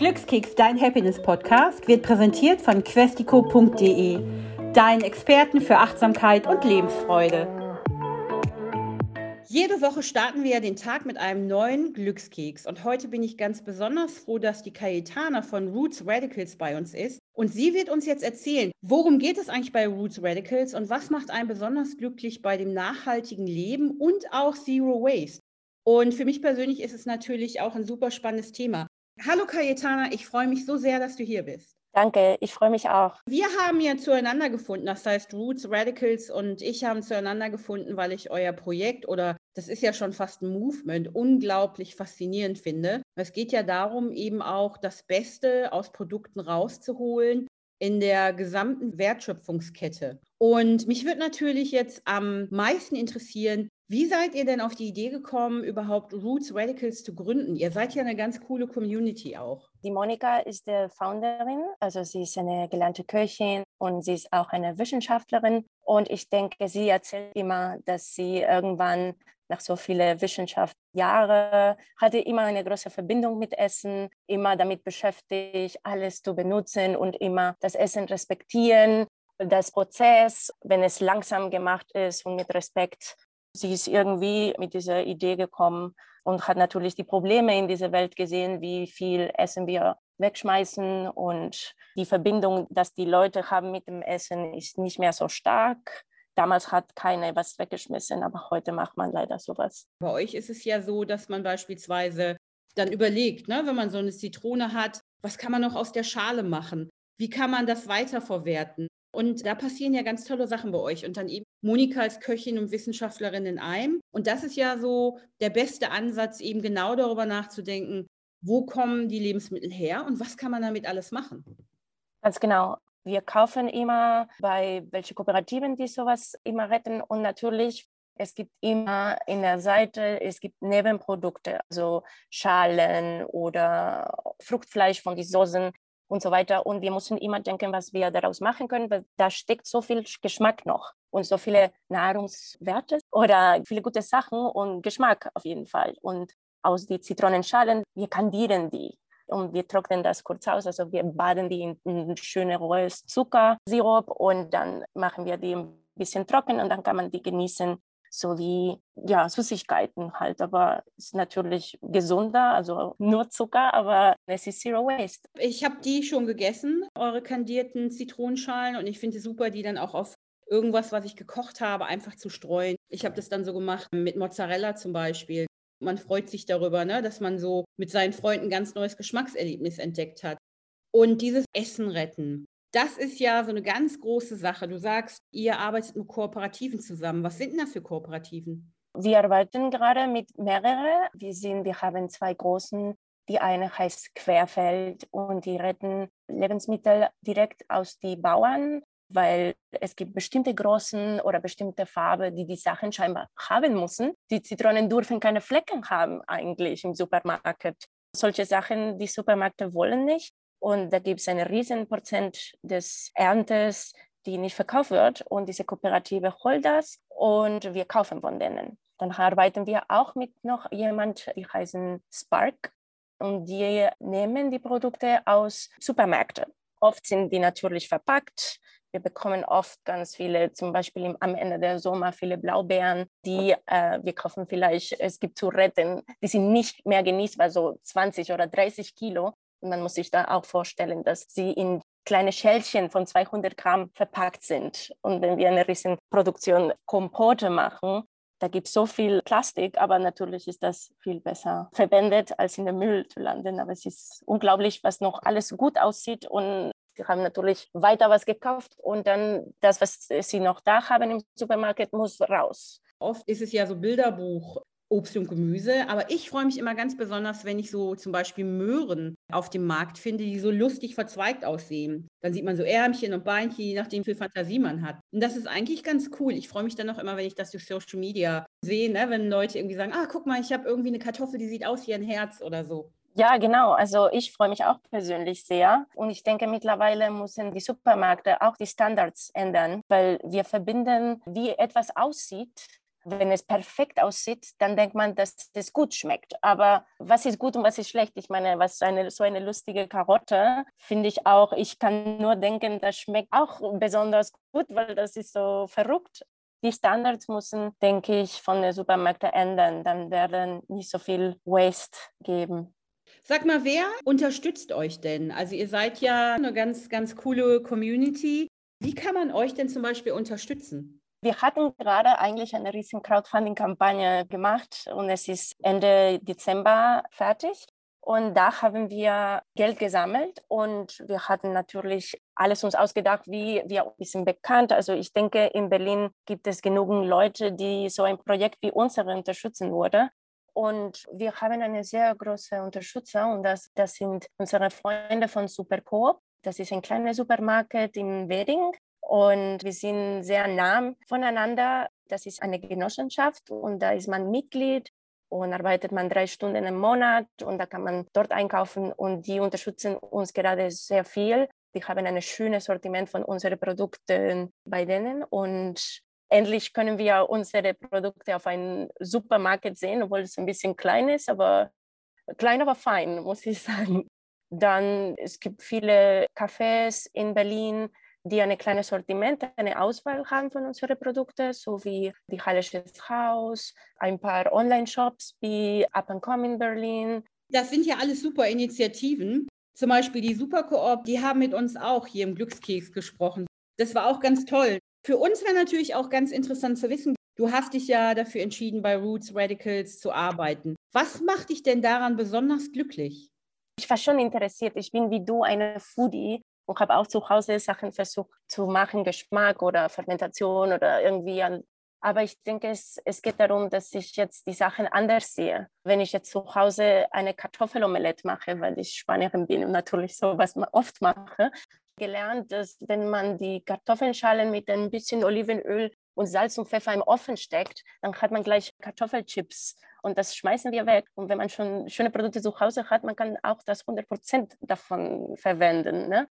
Glückskeks, dein Happiness-Podcast, wird präsentiert von questico.de, deinen Experten für Achtsamkeit und Lebensfreude. Jede Woche starten wir ja den Tag mit einem neuen Glückskeks. Und heute bin ich ganz besonders froh, dass die Cayetana von Roots Radicals bei uns ist. Und sie wird uns jetzt erzählen, worum geht es eigentlich bei Roots Radicals und was macht einen besonders glücklich bei dem nachhaltigen Leben und auch Zero Waste. Und für mich persönlich ist es natürlich auch ein super spannendes Thema. Hallo Cayetana, ich freue mich so sehr, dass du hier bist. Danke, ich freue mich auch. Wir haben ja zueinander gefunden, das heißt Roots, Radicals und ich haben zueinander gefunden, weil ich euer Projekt oder das ist ja schon fast ein Movement, unglaublich faszinierend finde. Es geht ja darum, eben auch das Beste aus Produkten rauszuholen in der gesamten Wertschöpfungskette. Und mich würde natürlich jetzt am meisten interessieren, wie seid ihr denn auf die Idee gekommen, überhaupt Roots Radicals zu gründen? Ihr seid ja eine ganz coole Community auch. Die Monika ist die Founderin, also sie ist eine gelernte Köchin und sie ist auch eine Wissenschaftlerin. Und ich denke, sie erzählt immer, dass sie irgendwann nach so vielen Wissenschaftsjahren hatte immer eine große Verbindung mit Essen, immer damit beschäftigt, alles zu benutzen und immer das Essen respektieren. Das Prozess, wenn es langsam gemacht ist und mit Respekt Sie ist irgendwie mit dieser Idee gekommen und hat natürlich die Probleme in dieser Welt gesehen, wie viel Essen wir wegschmeißen und die Verbindung, dass die Leute haben mit dem Essen, ist nicht mehr so stark. Damals hat keiner was weggeschmissen, aber heute macht man leider sowas. Bei euch ist es ja so, dass man beispielsweise dann überlegt, ne, wenn man so eine Zitrone hat, was kann man noch aus der Schale machen? Wie kann man das weiterverwerten? Und da passieren ja ganz tolle Sachen bei euch. Und dann eben Monika als Köchin und Wissenschaftlerin in einem. Und das ist ja so der beste Ansatz, eben genau darüber nachzudenken, wo kommen die Lebensmittel her und was kann man damit alles machen? Ganz genau. Wir kaufen immer bei welchen Kooperativen, die sowas immer retten. Und natürlich, es gibt immer in der Seite, es gibt Nebenprodukte, also Schalen oder Fruchtfleisch von den Soßen und so weiter. Und wir müssen immer denken, was wir daraus machen können, weil da steckt so viel Geschmack noch und so viele Nahrungswerte oder viele gute Sachen und Geschmack auf jeden Fall. Und aus den Zitronenschalen, wir kandieren die und wir trocknen das kurz aus. Also wir baden die in, in schöne rohes Zuckersirup und dann machen wir die ein bisschen trocken und dann kann man die genießen so wie ja, Süßigkeiten halt, aber es ist natürlich gesunder, also nur Zucker, aber es ist Zero Waste. Ich habe die schon gegessen, eure kandierten Zitronenschalen und ich finde es super, die dann auch auf irgendwas, was ich gekocht habe, einfach zu streuen. Ich habe das dann so gemacht mit Mozzarella zum Beispiel. Man freut sich darüber, ne, dass man so mit seinen Freunden ein ganz neues Geschmackserlebnis entdeckt hat. Und dieses Essen retten, das ist ja so eine ganz große Sache. Du sagst, ihr arbeitet mit Kooperativen zusammen. Was sind denn das für Kooperativen? Wir arbeiten gerade mit mehreren. Wir, sind, wir haben zwei großen. Die eine heißt Querfeld und die retten Lebensmittel direkt aus den Bauern, weil es gibt bestimmte Größen oder bestimmte Farben, die die Sachen scheinbar haben müssen. Die Zitronen dürfen keine Flecken haben eigentlich im Supermarkt. Solche Sachen, die Supermärkte wollen nicht. Und da gibt es einen riesen Prozent des Erntes, die nicht verkauft wird. Und diese Kooperative holt das und wir kaufen von denen. Dann arbeiten wir auch mit noch jemand, die heißen Spark. Und die nehmen die Produkte aus Supermärkten. Oft sind die natürlich verpackt. Wir bekommen oft ganz viele, zum Beispiel am Ende der Sommer, viele Blaubeeren, die äh, wir kaufen vielleicht, es gibt zu retten, die sind nicht mehr genießbar, so 20 oder 30 Kilo. Man muss sich da auch vorstellen, dass sie in kleine Schälchen von 200 Gramm verpackt sind. Und wenn wir eine riesen Produktion Kompote machen, da gibt es so viel Plastik, aber natürlich ist das viel besser verwendet, als in den Müll zu landen. Aber es ist unglaublich, was noch alles gut aussieht. Und wir haben natürlich weiter was gekauft und dann das, was sie noch da haben im Supermarkt, muss raus. Oft ist es ja so Bilderbuch Obst und Gemüse. Aber ich freue mich immer ganz besonders, wenn ich so zum Beispiel Möhren auf dem Markt finde, die so lustig verzweigt aussehen. Dann sieht man so Ärmchen und Beinchen, je nachdem, wie viel Fantasie man hat. Und das ist eigentlich ganz cool. Ich freue mich dann auch immer, wenn ich das durch Social Media sehe, ne? wenn Leute irgendwie sagen, ah, guck mal, ich habe irgendwie eine Kartoffel, die sieht aus wie ein Herz oder so. Ja, genau. Also ich freue mich auch persönlich sehr. Und ich denke, mittlerweile müssen die Supermärkte auch die Standards ändern, weil wir verbinden, wie etwas aussieht wenn es perfekt aussieht, dann denkt man, dass es gut schmeckt. Aber was ist gut und was ist schlecht? Ich meine, was eine, so eine lustige Karotte finde ich auch, ich kann nur denken, das schmeckt auch besonders gut, weil das ist so verrückt. Die Standards müssen, denke ich, von den Supermärkten ändern. Dann werden nicht so viel Waste geben. Sag mal, wer unterstützt euch denn? Also ihr seid ja eine ganz, ganz coole Community. Wie kann man euch denn zum Beispiel unterstützen? Wir hatten gerade eigentlich eine riesen Crowdfunding-Kampagne gemacht und es ist Ende Dezember fertig. Und da haben wir Geld gesammelt und wir hatten natürlich alles uns ausgedacht, wie wir ein bisschen bekannt. Also ich denke, in Berlin gibt es genügend Leute, die so ein Projekt wie unsere unterstützen würden. Und wir haben eine sehr große Unterstützer und das, das sind unsere Freunde von Supercoop. Das ist ein kleiner Supermarkt in Weding und wir sind sehr nah voneinander. Das ist eine Genossenschaft und da ist man Mitglied und arbeitet man drei Stunden im Monat und da kann man dort einkaufen und die unterstützen uns gerade sehr viel. Die haben ein schönes Sortiment von unseren Produkten bei denen und endlich können wir unsere Produkte auf einem Supermarkt sehen, obwohl es ein bisschen klein ist, aber klein, aber fein, muss ich sagen. Dann es gibt viele Cafés in Berlin, die ein kleines Sortiment, eine Auswahl haben von unseren Produkten, sowie die Hallisches Haus, ein paar Online-Shops wie Up and Come in Berlin. Das sind ja alles super Initiativen. Zum Beispiel die Superkoop, die haben mit uns auch hier im Glückskeks gesprochen. Das war auch ganz toll. Für uns wäre natürlich auch ganz interessant zu wissen, du hast dich ja dafür entschieden, bei Roots Radicals zu arbeiten. Was macht dich denn daran besonders glücklich? Ich war schon interessiert. Ich bin wie du eine Foodie und habe auch zu Hause Sachen versucht zu machen, Geschmack oder Fermentation oder irgendwie an. Aber ich denke, es, es geht darum, dass ich jetzt die Sachen anders sehe. Wenn ich jetzt zu Hause eine Kartoffelomelette mache, weil ich Spanierin bin und natürlich sowas oft mache, gelernt, dass wenn man die Kartoffelschalen mit ein bisschen Olivenöl und Salz und Pfeffer im Ofen steckt, dann hat man gleich Kartoffelchips und das schmeißen wir weg. Und wenn man schon schöne Produkte zu Hause hat, man kann auch das 100 Prozent davon verwenden. Ne?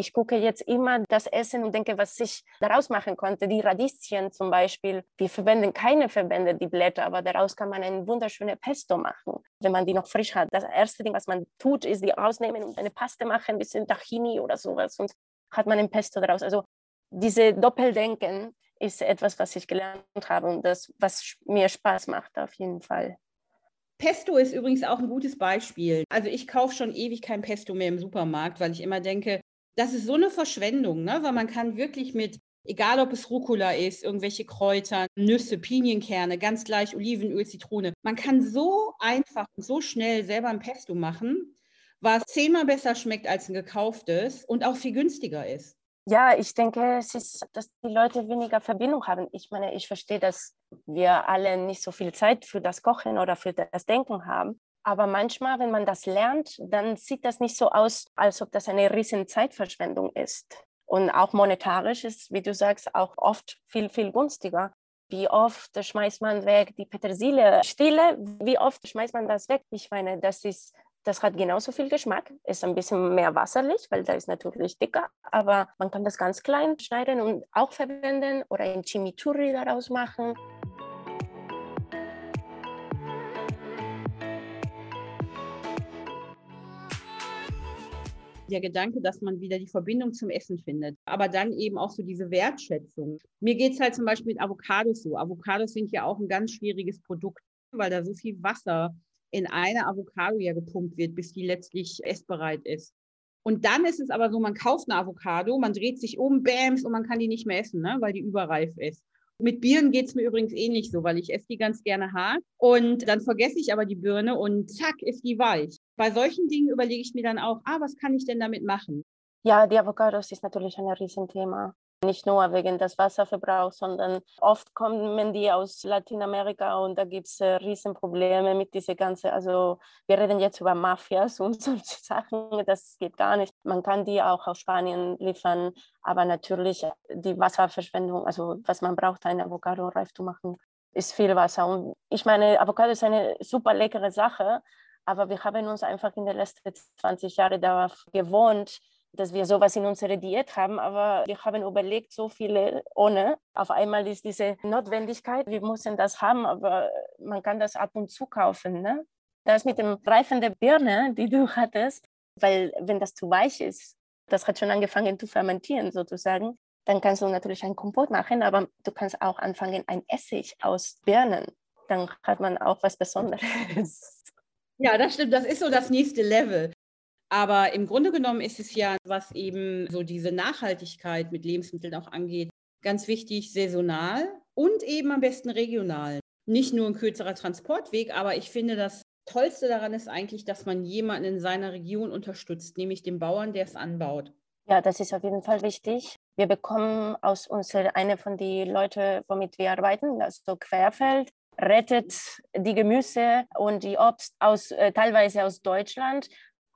Ich gucke jetzt immer das Essen und denke, was ich daraus machen konnte. Die Radieschen zum Beispiel, wir verwenden keine Verbände, die Blätter, aber daraus kann man ein wunderschönes Pesto machen, wenn man die noch frisch hat. Das erste Ding, was man tut, ist die rausnehmen und eine Paste machen, ein bisschen Tahini oder sowas und hat man ein Pesto daraus. Also diese Doppeldenken ist etwas, was ich gelernt habe und das, was mir Spaß macht auf jeden Fall. Pesto ist übrigens auch ein gutes Beispiel. Also ich kaufe schon ewig kein Pesto mehr im Supermarkt, weil ich immer denke, das ist so eine Verschwendung, ne? weil man kann wirklich mit, egal ob es Rucola ist, irgendwelche Kräuter, Nüsse, Pinienkerne, ganz gleich Olivenöl, Zitrone, man kann so einfach und so schnell selber ein Pesto machen, was zehnmal besser schmeckt als ein gekauftes und auch viel günstiger ist. Ja, ich denke, es ist, dass die Leute weniger Verbindung haben. Ich meine, ich verstehe, dass wir alle nicht so viel Zeit für das Kochen oder für das Denken haben. Aber manchmal, wenn man das lernt, dann sieht das nicht so aus, als ob das eine riesen Zeitverschwendung ist. Und auch monetarisch ist, wie du sagst, auch oft viel, viel günstiger. Wie oft schmeißt man weg die Petersilie Stille? Wie oft schmeißt man das weg? Ich meine, das ist das hat genauso viel Geschmack, ist ein bisschen mehr wasserlich, weil da ist natürlich dicker, aber man kann das ganz klein schneiden und auch verwenden oder ein Chimichurri daraus machen. Der Gedanke, dass man wieder die Verbindung zum Essen findet, aber dann eben auch so diese Wertschätzung. Mir geht es halt zum Beispiel mit Avocados so. Avocados sind ja auch ein ganz schwieriges Produkt, weil da so viel Wasser in eine Avocado ja gepumpt wird, bis die letztlich essbereit ist. Und dann ist es aber so, man kauft eine Avocado, man dreht sich um, bams, und man kann die nicht mehr essen, ne, weil die überreif ist. Mit Birnen geht es mir übrigens ähnlich so, weil ich esse die ganz gerne hart und dann vergesse ich aber die Birne und zack, ist die weich. Bei solchen Dingen überlege ich mir dann auch, ah, was kann ich denn damit machen? Ja, die Avocados ist natürlich ein Riesenthema. Nicht nur wegen des Wasserverbrauchs, sondern oft kommen die aus Lateinamerika und da gibt es äh, Riesenprobleme mit dieser ganzen, also wir reden jetzt über Mafias und solche Sachen, das geht gar nicht. Man kann die auch aus Spanien liefern, aber natürlich die Wasserverschwendung, also was man braucht, eine Avocado reif zu machen, ist viel Wasser. Und ich meine, Avocado ist eine super leckere Sache, aber wir haben uns einfach in den letzten 20 Jahren darauf gewohnt, dass wir sowas in unserer Diät haben, aber wir haben überlegt, so viele ohne. Auf einmal ist diese Notwendigkeit, wir müssen das haben, aber man kann das ab und zu kaufen. Ne? Das mit dem Reifen der Birne, die du hattest, weil wenn das zu weich ist, das hat schon angefangen zu fermentieren sozusagen, dann kannst du natürlich ein Kompott machen, aber du kannst auch anfangen, ein Essig aus Birnen. Dann hat man auch was Besonderes. Ja, das stimmt. Das ist so das nächste Level. Aber im Grunde genommen ist es ja, was eben so diese Nachhaltigkeit mit Lebensmitteln auch angeht, ganz wichtig, saisonal und eben am besten regional. Nicht nur ein kürzerer Transportweg, aber ich finde, das Tollste daran ist eigentlich, dass man jemanden in seiner Region unterstützt, nämlich den Bauern, der es anbaut. Ja, das ist auf jeden Fall wichtig. Wir bekommen aus unserer, eine von den Leuten, womit wir arbeiten, also Querfeld, rettet die Gemüse und die Obst aus, äh, teilweise aus Deutschland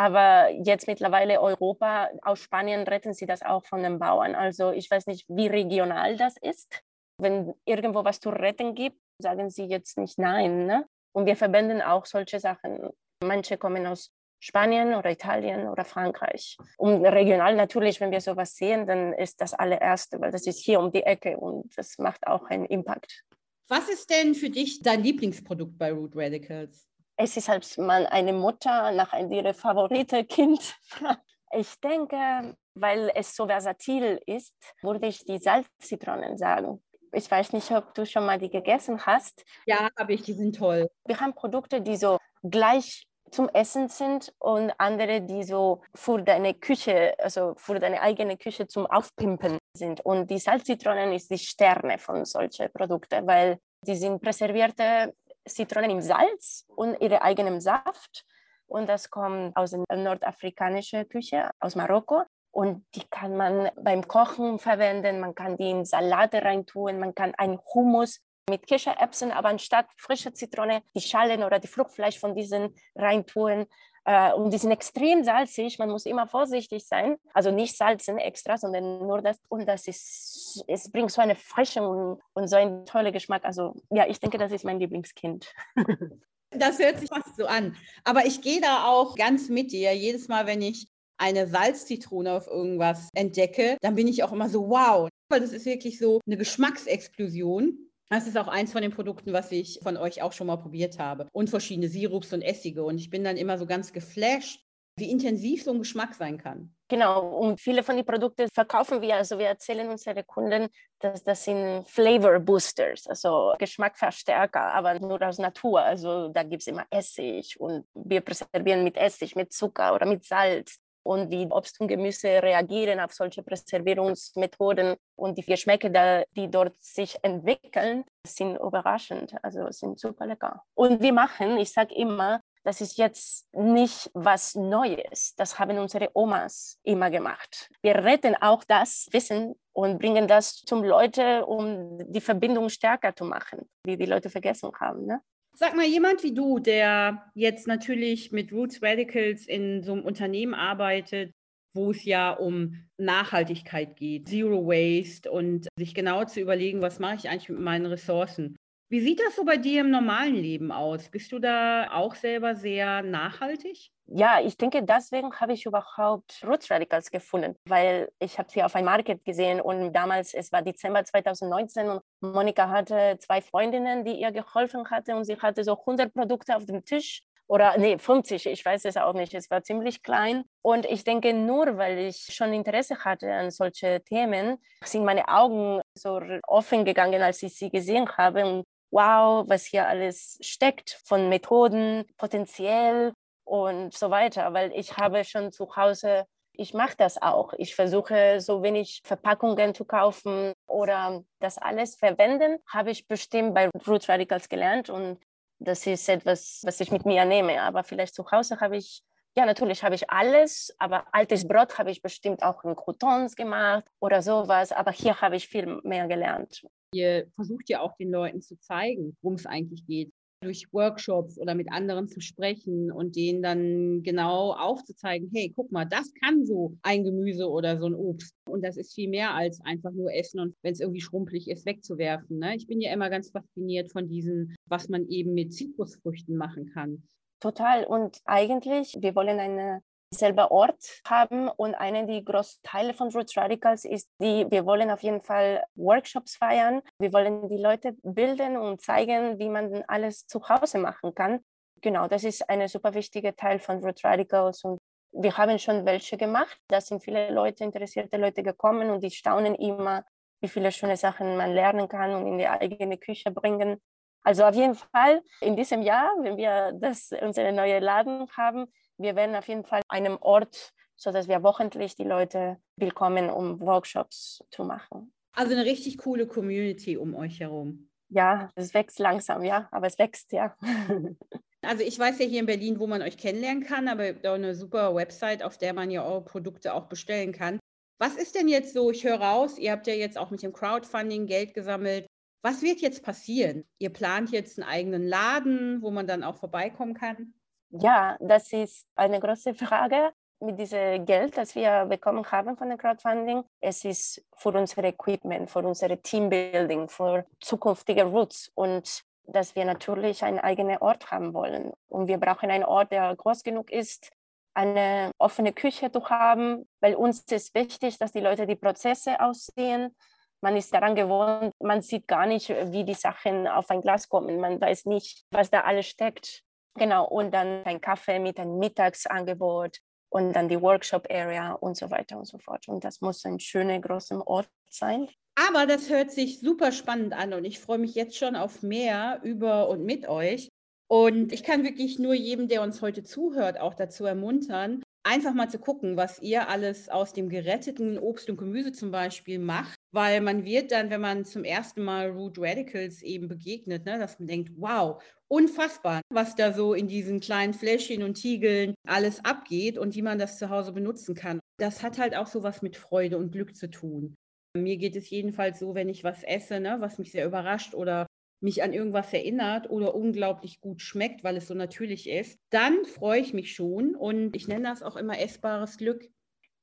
aber jetzt mittlerweile Europa, aus Spanien retten sie das auch von den Bauern. Also ich weiß nicht, wie regional das ist. Wenn irgendwo was zu retten gibt, sagen sie jetzt nicht nein. Ne? Und wir verbinden auch solche Sachen. Manche kommen aus Spanien oder Italien oder Frankreich. Und regional natürlich, wenn wir sowas sehen, dann ist das allererste, weil das ist hier um die Ecke und das macht auch einen Impact. Was ist denn für dich dein Lieblingsprodukt bei Root Radicals? es ist, als man eine Mutter nach ihrem favoriten Kind fragt. Ich denke, weil es so versatil ist, würde ich die Salzzitronen sagen. Ich weiß nicht, ob du schon mal die gegessen hast. Ja, habe ich, die sind toll. Wir haben Produkte, die so gleich zum Essen sind und andere, die so für deine Küche, also für deine eigene Küche zum Aufpimpen sind. Und die Salzzitronen ist die Sterne von solchen Produkten, weil die sind präservierte Zitronen im Salz und ihre eigenen Saft. Und das kommt aus der nordafrikanischen Küche, aus Marokko. Und die kann man beim Kochen verwenden, man kann die in Salate reintun, man kann einen Hummus mit Kichererbsen, aber anstatt frische Zitrone die Schalen oder die Fruchtfleisch von diesen reintun. Äh, und die sind extrem salzig, man muss immer vorsichtig sein. Also nicht salzen extra, sondern nur das. Und das ist, es bringt so eine Frische und, und so einen tollen Geschmack. Also ja, ich denke, das ist mein Lieblingskind. Das hört sich fast so an. Aber ich gehe da auch ganz mit dir. Jedes Mal, wenn ich eine Salzzitrone auf irgendwas entdecke, dann bin ich auch immer so, wow. Weil das ist wirklich so eine Geschmacksexplosion. Das ist auch eins von den Produkten, was ich von euch auch schon mal probiert habe. Und verschiedene Sirups und Essige. Und ich bin dann immer so ganz geflasht, wie intensiv so ein Geschmack sein kann. Genau, und viele von den Produkten verkaufen wir, also wir erzählen unseren Kunden, dass das sind Flavor Boosters, also Geschmackverstärker, aber nur aus Natur. Also da gibt es immer Essig und wir präservieren mit Essig, mit Zucker oder mit Salz und wie Obst und Gemüse reagieren auf solche Präservierungsmethoden und die Geschmäcker, die dort sich entwickeln, sind überraschend, also sind super lecker. Und wir machen, ich sage immer, das ist jetzt nicht was Neues. Das haben unsere Omas immer gemacht. Wir retten auch das Wissen und bringen das zum Leute, um die Verbindung stärker zu machen, die die Leute vergessen haben. Ne? Sag mal, jemand wie du, der jetzt natürlich mit Roots Radicals in so einem Unternehmen arbeitet, wo es ja um Nachhaltigkeit geht, Zero Waste und sich genau zu überlegen, was mache ich eigentlich mit meinen Ressourcen. Wie sieht das so bei dir im normalen Leben aus? Bist du da auch selber sehr nachhaltig? Ja, ich denke, deswegen habe ich überhaupt Roots Radicals gefunden, weil ich habe sie auf einem Market gesehen und damals, es war Dezember 2019 und Monika hatte zwei Freundinnen, die ihr geholfen hatten und sie hatte so 100 Produkte auf dem Tisch oder nee, 50, ich weiß es auch nicht, es war ziemlich klein. Und ich denke, nur weil ich schon Interesse hatte an solche Themen, sind meine Augen so offen gegangen, als ich sie gesehen habe. Und wow, was hier alles steckt von Methoden, potenziell und so weiter, weil ich habe schon zu Hause, ich mache das auch. Ich versuche so wenig Verpackungen zu kaufen oder das alles verwenden, habe ich bestimmt bei Roots Radicals gelernt und das ist etwas, was ich mit mir nehme. Aber vielleicht zu Hause habe ich ja, natürlich habe ich alles, aber altes Brot habe ich bestimmt auch in Croutons gemacht oder sowas. Aber hier habe ich viel mehr gelernt. Ihr versucht ja auch den Leuten zu zeigen, worum es eigentlich geht. Durch Workshops oder mit anderen zu sprechen und denen dann genau aufzuzeigen, hey, guck mal, das kann so ein Gemüse oder so ein Obst. Und das ist viel mehr als einfach nur essen und wenn es irgendwie schrumpelig ist, wegzuwerfen. Ne? Ich bin ja immer ganz fasziniert von diesen, was man eben mit Zitrusfrüchten machen kann. Total. Und eigentlich, wir wollen eine selben Ort haben. Und einer der großen Teile von Roots Radicals ist, die, wir wollen auf jeden Fall Workshops feiern. Wir wollen die Leute bilden und zeigen, wie man alles zu Hause machen kann. Genau, das ist ein super wichtiger Teil von Roots Radicals und wir haben schon welche gemacht. Da sind viele Leute, interessierte Leute gekommen und die staunen immer, wie viele schöne Sachen man lernen kann und in die eigene Küche bringen. Also auf jeden Fall in diesem Jahr, wenn wir das, unsere neue Laden haben, wir werden auf jeden Fall einem Ort, sodass wir wochentlich die Leute willkommen, um Workshops zu machen. Also eine richtig coole Community um euch herum. Ja, es wächst langsam, ja, aber es wächst, ja. Also ich weiß ja hier in Berlin, wo man euch kennenlernen kann, aber ihr habt auch eine super Website, auf der man ja eure Produkte auch bestellen kann. Was ist denn jetzt so, ich höre raus, ihr habt ja jetzt auch mit dem Crowdfunding Geld gesammelt. Was wird jetzt passieren? Ihr plant jetzt einen eigenen Laden, wo man dann auch vorbeikommen kann? Ja, das ist eine große Frage mit diesem Geld, das wir bekommen haben von dem Crowdfunding. Es ist für unser Equipment, für unser Teambuilding, für zukünftige Roots und dass wir natürlich einen eigenen Ort haben wollen. Und wir brauchen einen Ort, der groß genug ist, eine offene Küche zu haben, weil uns ist wichtig, dass die Leute die Prozesse aussehen. Man ist daran gewohnt, man sieht gar nicht, wie die Sachen auf ein Glas kommen. Man weiß nicht, was da alles steckt. Genau, und dann ein Kaffee mit einem Mittagsangebot und dann die Workshop-Area und so weiter und so fort. Und das muss ein schöner, großer Ort sein. Aber das hört sich super spannend an und ich freue mich jetzt schon auf mehr über und mit euch. Und ich kann wirklich nur jedem, der uns heute zuhört, auch dazu ermuntern, einfach mal zu gucken, was ihr alles aus dem geretteten Obst und Gemüse zum Beispiel macht, weil man wird dann, wenn man zum ersten Mal Root Radicals eben begegnet, ne, dass man denkt, wow, unfassbar, was da so in diesen kleinen Fläschchen und Tiegeln alles abgeht und wie man das zu Hause benutzen kann. Das hat halt auch so was mit Freude und Glück zu tun. Mir geht es jedenfalls so, wenn ich was esse, ne, was mich sehr überrascht oder mich an irgendwas erinnert oder unglaublich gut schmeckt, weil es so natürlich ist, dann freue ich mich schon und ich nenne das auch immer essbares Glück.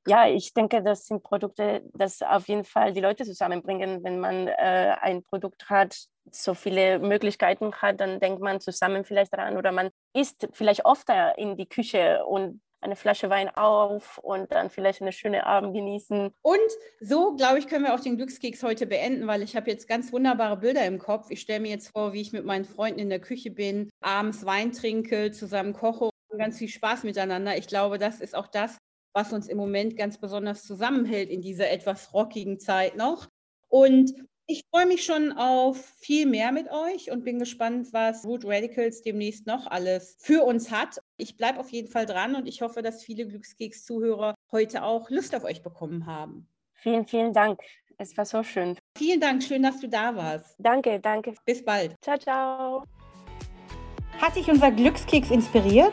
Ja, ich denke, das sind Produkte, das auf jeden Fall die Leute zusammenbringen. Wenn man äh, ein Produkt hat, so viele Möglichkeiten hat, dann denkt man zusammen vielleicht daran oder man isst vielleicht oft in die Küche und eine Flasche Wein auf und dann vielleicht eine schöne Abend genießen. Und so, glaube ich, können wir auch den Glückskeks heute beenden, weil ich habe jetzt ganz wunderbare Bilder im Kopf. Ich stelle mir jetzt vor, wie ich mit meinen Freunden in der Küche bin, abends Wein trinke, zusammen koche und ganz viel Spaß miteinander. Ich glaube, das ist auch das, was uns im Moment ganz besonders zusammenhält in dieser etwas rockigen Zeit noch. Und ich freue mich schon auf viel mehr mit euch und bin gespannt, was Root Radicals demnächst noch alles für uns hat. Ich bleibe auf jeden Fall dran und ich hoffe, dass viele Glückskeks-Zuhörer heute auch Lust auf euch bekommen haben. Vielen, vielen Dank. Es war so schön. Vielen Dank, schön, dass du da warst. Danke, danke. Bis bald. Ciao, ciao. Hat dich unser Glückskeks inspiriert